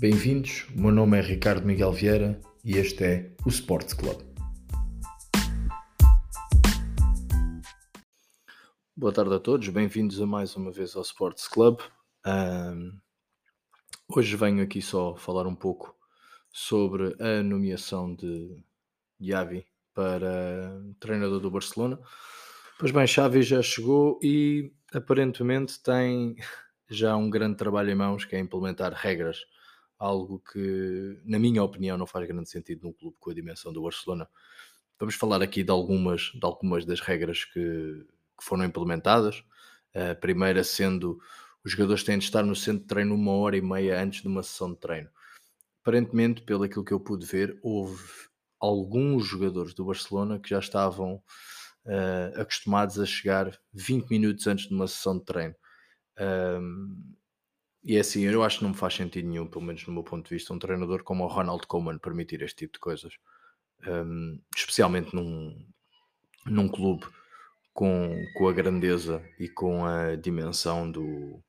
Bem-vindos, o meu nome é Ricardo Miguel Vieira e este é o Sports Club. Boa tarde a todos, bem-vindos a mais uma vez ao Sports Club. Um, hoje venho aqui só falar um pouco sobre a nomeação de Yavi para treinador do Barcelona. Pois bem, Xavi já chegou e aparentemente tem já um grande trabalho em mãos que é implementar regras, algo que, na minha opinião, não faz grande sentido num clube com a dimensão do Barcelona. Vamos falar aqui de algumas, de algumas das regras que, que foram implementadas. A primeira sendo os jogadores têm de estar no centro de treino uma hora e meia antes de uma sessão de treino. Aparentemente, pelo aquilo que eu pude ver, houve alguns jogadores do Barcelona que já estavam uh, acostumados a chegar 20 minutos antes de uma sessão de treino. Um, e é assim, eu acho que não me faz sentido nenhum, pelo menos no meu ponto de vista, um treinador como o Ronald Koeman permitir este tipo de coisas. Um, especialmente num, num clube com, com a grandeza e com a dimensão do,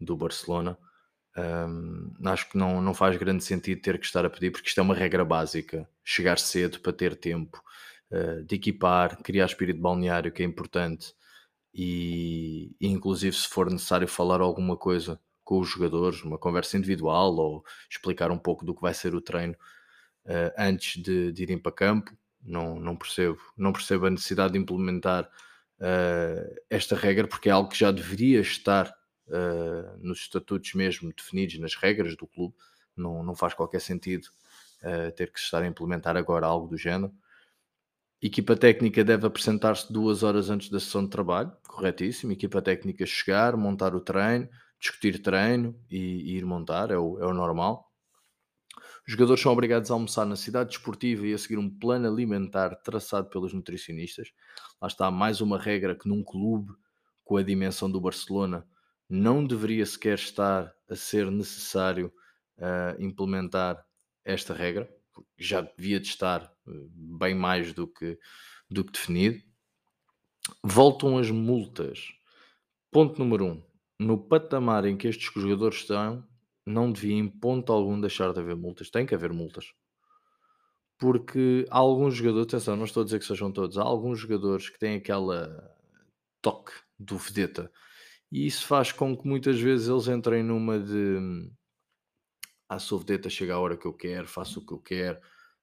do Barcelona. Um, acho que não, não faz grande sentido ter que estar a pedir, porque isto é uma regra básica. Chegar cedo para ter tempo uh, de equipar, criar espírito balneário, que é importante, e, e, inclusive se for necessário falar alguma coisa com os jogadores, uma conversa individual ou explicar um pouco do que vai ser o treino uh, antes de, de, irem para campo. Não, não, percebo, não percebo a necessidade de implementar uh, esta regra, porque é algo que já deveria estar uh, nos estatutos mesmo definidos, nas regras do clube, não, não faz qualquer sentido ter que estar a implementar agora algo do género. Equipa técnica deve apresentar-se duas horas antes da sessão de trabalho, corretíssimo. Equipa técnica chegar, montar o treino, discutir treino e, e ir montar, é o, é o normal. Os jogadores são obrigados a almoçar na cidade desportiva e a seguir um plano alimentar traçado pelos nutricionistas. Lá está mais uma regra que num clube com a dimensão do Barcelona não deveria sequer estar a ser necessário uh, implementar esta regra, já devia de estar uh, bem mais do que, do que definido. Voltam as multas. Ponto número um. No patamar em que estes jogadores estão, não devia em ponto algum deixar de haver multas. Tem que haver multas. Porque há alguns jogadores, atenção, não estou a dizer que sejam todos, há alguns jogadores que têm aquela toque do vedeta e isso faz com que muitas vezes eles entrem numa de a sua vedeta chega a hora que eu quero, faço o que eu quero.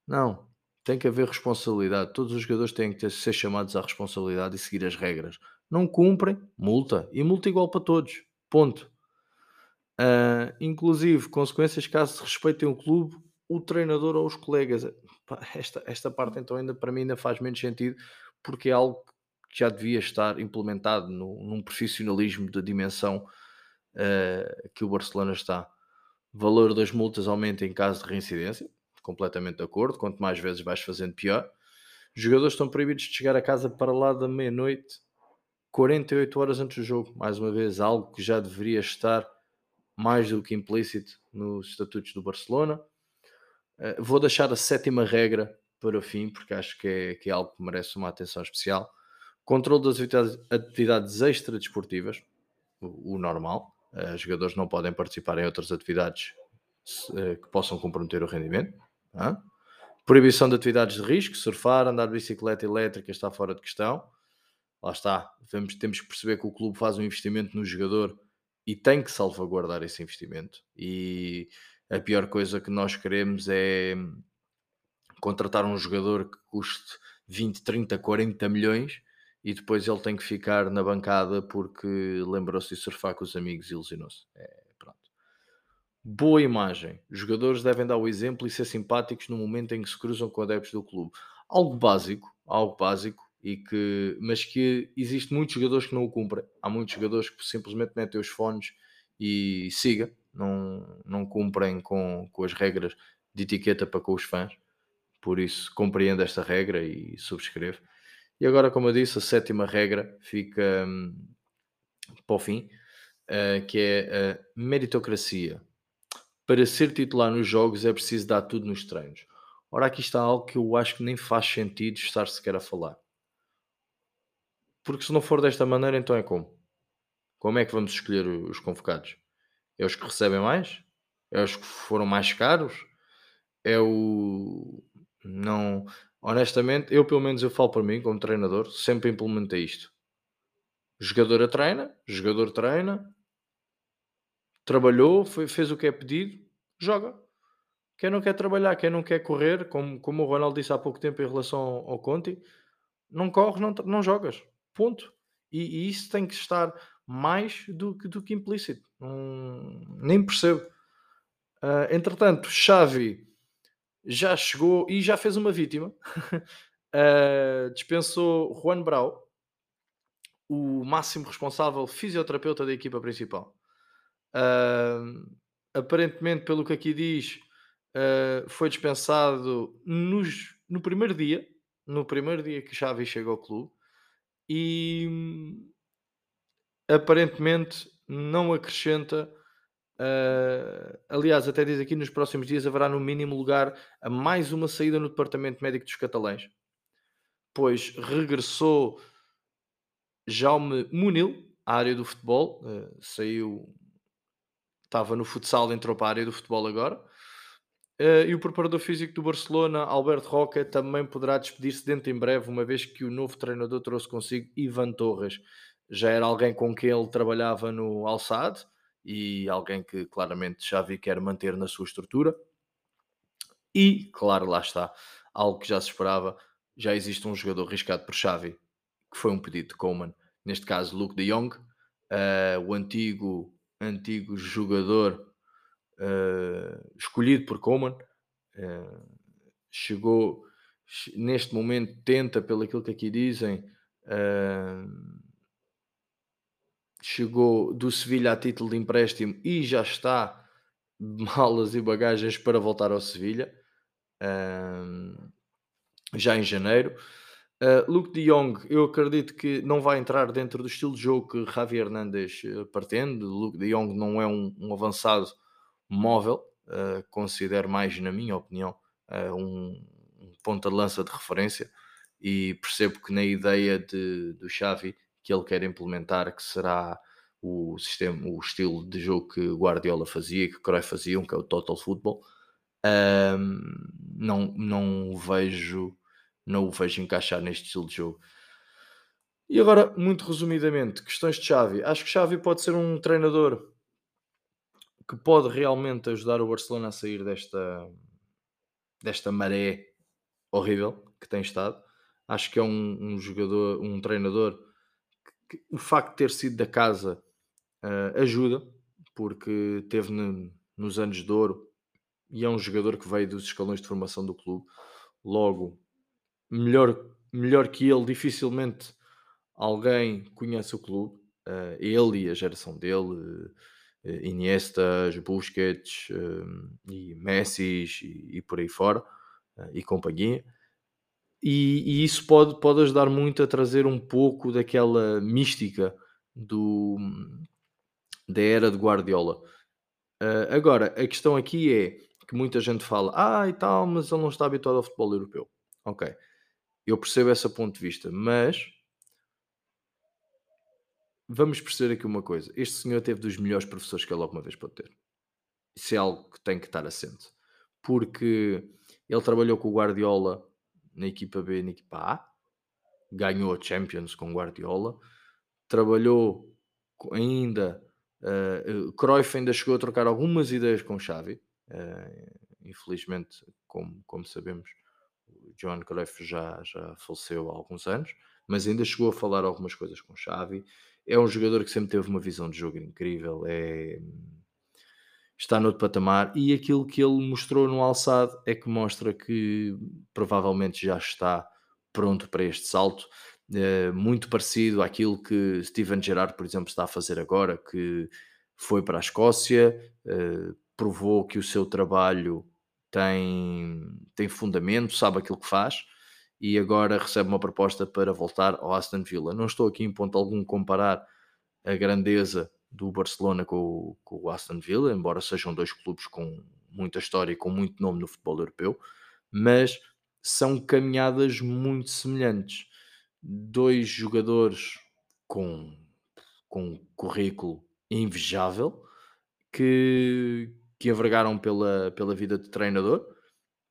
Não, tem que haver responsabilidade. Todos os jogadores têm que ter, ser chamados à responsabilidade e seguir as regras. Não cumprem, multa. E multa igual para todos. Ponto. Uh, inclusive, consequências caso se respeitem o clube, o treinador ou os colegas. Esta, esta parte então ainda para mim ainda faz menos sentido porque é algo que já devia estar implementado no, num profissionalismo de dimensão uh, que o Barcelona está. Valor das multas aumenta em caso de reincidência, completamente de acordo. Quanto mais vezes vais fazendo, pior. Jogadores estão proibidos de chegar a casa para lá da meia-noite, 48 horas antes do jogo. Mais uma vez, algo que já deveria estar mais do que implícito nos estatutos do Barcelona. Uh, vou deixar a sétima regra para o fim, porque acho que é, que é algo que merece uma atenção especial Controle das atividades, extra-desportivas, o, o, normal. Uh, jogadores não podem participar em outras atividades uh, que possam comprometer o rendimento. Proibição de atividades de risco, surfar, andar de bicicleta elétrica está fora de questão. Lá está, Vamos, temos que perceber que o clube faz um investimento no jogador e tem que salvaguardar esse investimento. E a pior coisa que nós queremos é contratar um jogador que custe 20, 30, 40 milhões e depois ele tem que ficar na bancada porque lembrou-se de surfar com os amigos e ilusionou-se. É. Boa imagem. Os jogadores devem dar o exemplo e ser simpáticos no momento em que se cruzam com adeptos do clube. Algo básico, algo básico, e que, mas que existe muitos jogadores que não o cumprem. Há muitos jogadores que simplesmente metem os fones e siga, não, não cumprem com, com as regras de etiqueta para com os fãs. Por isso, compreendo esta regra e subscrevo. E agora, como eu disse, a sétima regra fica um, para o fim, uh, que é a meritocracia. Para ser titular nos jogos é preciso dar tudo nos treinos. Ora, aqui está algo que eu acho que nem faz sentido estar sequer a falar. Porque se não for desta maneira, então é como? Como é que vamos escolher os convocados? É os que recebem mais? é os que foram mais caros, é o não honestamente, eu pelo menos eu falo para mim como treinador, sempre implementei isto. Jogador treina, jogador treina, trabalhou, foi, fez o que é pedido, joga. Quem não quer trabalhar, quem não quer correr, como, como o Ronaldo disse há pouco tempo em relação ao, ao Conti, não corres, não, não jogas. Ponto. E, e, isso tem que estar mais do que, do que implícito. nem percebo. Uh, entretanto, Xavi já chegou e já fez uma vítima. uh, dispensou Juan Brau, o máximo responsável fisioterapeuta da equipa principal. Uh, aparentemente, pelo que aqui diz, foi dispensado nos, no primeiro dia, no primeiro dia que Xavi chega ao clube, e aparentemente não acrescenta. Uh, aliás, até diz aqui nos próximos dias haverá no mínimo lugar a mais uma saída no departamento médico dos catalães, pois regressou Jaume Munil à área do futebol, uh, saiu, estava no futsal, entrou para a área do futebol agora. Uh, e o preparador físico do Barcelona, Alberto Roca, também poderá despedir-se dentro em breve, uma vez que o novo treinador trouxe consigo Ivan Torres. Já era alguém com quem ele trabalhava no Alçad e alguém que claramente já vi quer manter na sua estrutura. E, claro, lá está, algo que já se esperava, já existe um jogador arriscado por Xavi, que foi um pedido de Coleman, neste caso Luke de Jong, uh, o antigo, antigo jogador uh, escolhido por Coleman, uh, chegou neste momento, tenta, pelo aquilo que aqui dizem, chegou do Sevilha a título de empréstimo e já está de malas e bagagens para voltar ao Sevilha já em janeiro. Uh, Luke de Jong, eu acredito que não vai entrar dentro do estilo de jogo que Javier Hernandes uh, pretende. Luke de Jong não é um, um avançado móvel, uh, considero mais, na minha opinião, um, um ponta de lança de referência e percebo que na ideia de, do Xavi que ele quer implementar, que será o sistema, o estilo de jogo que Guardiola fazia, que Cruyff fazia, que é o Total Football, não, não vejo não o vejo encaixar neste estilo de jogo. E agora, muito resumidamente, questões de Xavi. Acho que Xavi pode ser um treinador que pode realmente ajudar o Barcelona a sair desta, desta maré horrível que tem estado. Acho que é um, um jogador, um treinador que, que, o facto de ter sido da casa uh, ajuda, porque teve no, nos anos de ouro e é um jogador que veio dos escalões de formação do clube. Logo, melhor, melhor que ele, dificilmente alguém conhece o clube. Uh, ele e a geração dele, uh, Iniesta, Busquets uh, e Messi e, e, por aí fora, e companhia. E, e, isso pode, pode ajudar muito a trazer um pouco daquela mística do, da era de Guardiola. agora, a questão aqui é que muita gente fala, ah e tal, mas ele não está habituado ao futebol europeu. Ok, eu percebo esse ponto de vista, mas vamos perceber aqui uma coisa: este senhor teve dos melhores professores que ele alguma vez pode ter. Isso é algo que tem que estar assente, porque ele trabalhou com o Guardiola na equipa B e na equipa A, ganhou a Champions com o Guardiola, trabalhou ainda. Uh, Cruyff ainda chegou a trocar algumas ideias com Xavi, uh, infelizmente, como, como sabemos, Johan Cruyff já, já faleceu há alguns anos, mas ainda chegou a falar algumas coisas com Xavi. É um jogador que sempre teve uma visão de jogo incrível, é, está no outro patamar e aquilo que ele mostrou no alçado é que mostra que provavelmente já está pronto para este salto. É, muito parecido àquilo que Steven Gerrard, por exemplo, está a fazer agora, que foi para a Escócia, é, provou que o seu trabalho tem, tem fundamento, sabe aquilo que faz e agora recebe uma proposta para voltar ao Aston Villa. Não estou aqui em ponto algum comparar a grandeza do Barcelona com com o Aston Villa, embora sejam dois clubes com muita história e com muito nome no futebol europeu, mas são caminhadas muito semelhantes. Dois jogadores com, com um currículo invejável que, que envergaram pela, pela vida de treinador.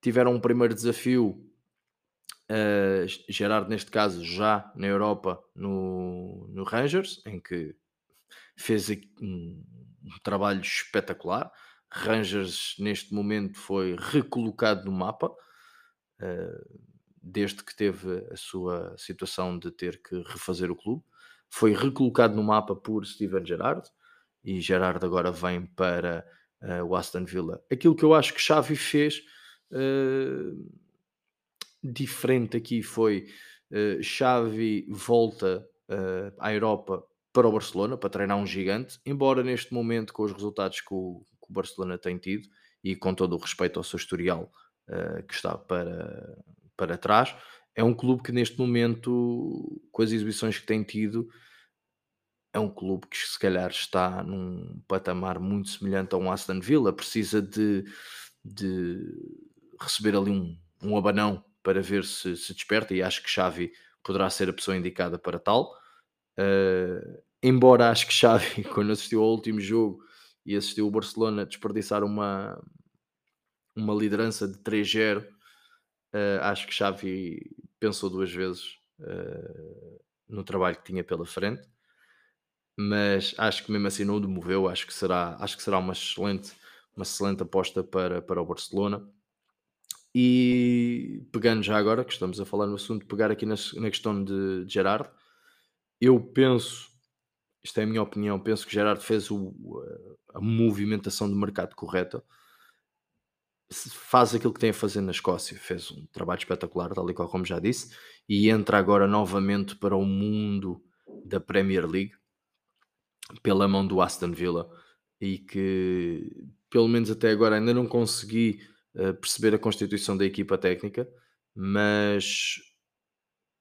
Tiveram um primeiro desafio, uh, Gerard, neste caso, já na Europa, no, no Rangers, em que fez um, um trabalho espetacular. Rangers, neste momento, foi recolocado no mapa, uh, desde que teve a sua situação de ter que refazer o clube. Foi recolocado no mapa por Steven Gerrard e Gerrard agora vem para uh, o Aston Villa. Aquilo que eu acho que Xavi fez uh, diferente aqui foi uh, Xavi volta uh, à Europa para o Barcelona para treinar um gigante, embora neste momento com os resultados que o, que o Barcelona tem tido e com todo o respeito ao seu historial que está para, para trás, é um clube que neste momento, com as exibições que tem tido, é um clube que se calhar está num patamar muito semelhante a um Aston Villa, precisa de, de receber ali um, um abanão para ver se se desperta e acho que Xavi poderá ser a pessoa indicada para tal. Uh, embora acho que Xavi, quando assistiu ao último jogo e assistiu o Barcelona desperdiçar uma, uma liderança de 3-0, uh, acho que Xavi pensou duas vezes uh, no trabalho que tinha pela frente mas acho que mesmo assim não o demoveu, acho que será, acho que será uma excelente, uma excelente aposta para, para o Barcelona. E pegando já agora, que estamos a falar no assunto, pegar aqui na, na questão de, de Gerard, eu penso, isto é a minha opinião, penso que Gerard fez o, a movimentação de mercado correta, faz aquilo que tem a fazer na Escócia, fez um trabalho espetacular, tal e qual como já disse, e entra agora novamente para o mundo da Premier League pela mão do Aston Villa e que, pelo menos até agora, ainda não consegui perceber a constituição da equipa técnica, mas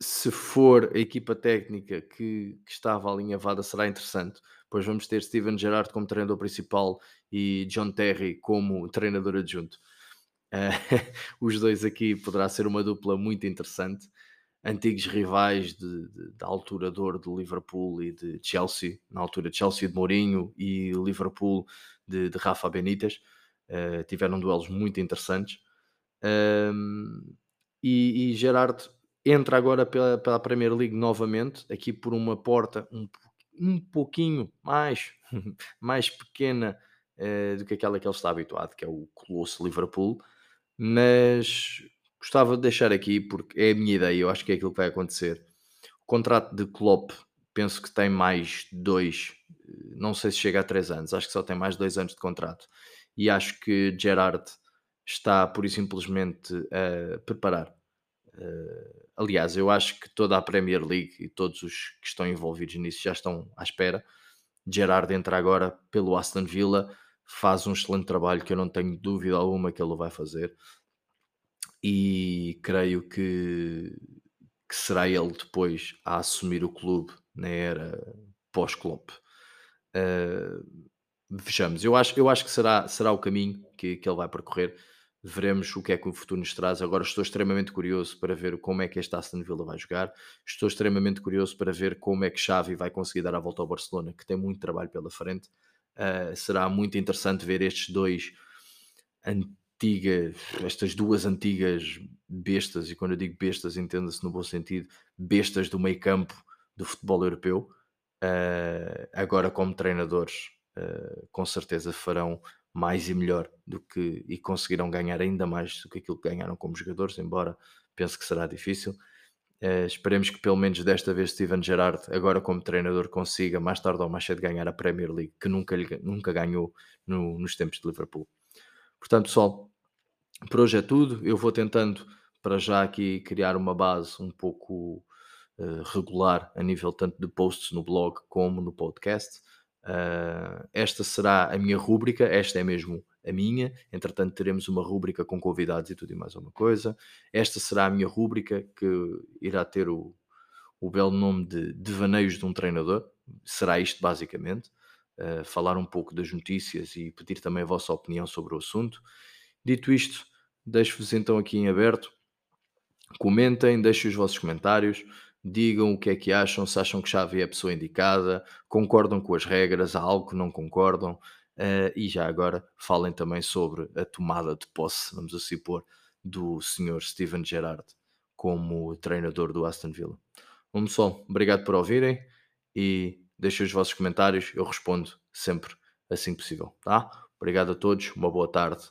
se for a equipa técnica que, que estava alinhavada, será interessante. Pois vamos ter Steven Gerrard como treinador principal e John Terry como treinador adjunto. Uh, os dois aqui poderá ser uma dupla muito interessante antigos rivais de, de, da altura de ouro de Liverpool e de Chelsea, na altura de Chelsea de Mourinho e Liverpool de, de Rafa Benítez, uh, tiveram duelos muito interessantes. Um, e, e Gerard entra agora pela, pela Premier League novamente, aqui por uma porta um, um pouquinho mais, mais pequena uh, do que aquela que ele está habituado, que é o Colosso Liverpool, mas gostava de deixar aqui porque é a minha ideia, eu acho que é aquilo que vai acontecer. O contrato de Klopp penso que tem mais dois, não sei se chega a três anos, acho que só tem mais dois anos de contrato. E acho que Gerard está por e simplesmente a preparar. Uh, aliás, eu acho que toda a Premier League e todos os que estão envolvidos nisso já estão à espera. Gerard entra agora pelo Aston Villa, faz um excelente trabalho que eu não tenho dúvida alguma que ele vai fazer e creio que, que será ele depois a assumir o clube na era pós-Klopp. Uh, vejamos, eu acho, eu acho que será, será o caminho que, que ele vai percorrer. Veremos o que é que o futuro nos traz. Agora estou extremamente curioso para ver como é que este Aston Villa vai jogar. Estou extremamente curioso para ver como é que Xavi vai conseguir dar a volta ao Barcelona, que tem muito trabalho pela frente. Uh, será muito interessante ver estes dois antigas, estas duas antigas bestas, e quando eu digo bestas, entenda-se no bom sentido, bestas do meio campo do futebol europeu, uh, agora como treinadores, uh, com certeza farão mais e melhor do que e conseguirão ganhar ainda mais do que aquilo que ganharam como jogadores, embora penso que será difícil. Uh, esperemos que pelo menos desta vez Steven Gerrard, agora como treinador, consiga mais tarde ou mais cedo ganhar a Premier League, que nunca, nunca ganhou no, nos tempos de Liverpool. Portanto, pessoal, por hoje é tudo. Eu vou tentando para já aqui criar uma base um pouco uh, regular a nível tanto de posts no blog como no podcast. Uh, esta será a minha rúbrica, esta é mesmo a minha. Entretanto, teremos uma rúbrica com convidados e tudo e mais uma coisa. Esta será a minha rúbrica que irá ter o, o belo nome de Devaneios de um Treinador. Será isto basicamente. Uh, falar um pouco das notícias e pedir também a vossa opinião sobre o assunto. Dito isto, deixo-vos então aqui em aberto. Comentem, deixem os vossos comentários, digam o que é que acham, se acham que Xavi é a pessoa indicada, concordam com as regras, há algo que não concordam. Eh, e já agora falem também sobre a tomada de posse, vamos assim pôr, do senhor Steven Gerrard como treinador do Aston Villa. Um pessoal, obrigado por ouvirem e deixem os vossos comentários, eu respondo sempre assim possível, tá? Obrigado a todos, uma boa tarde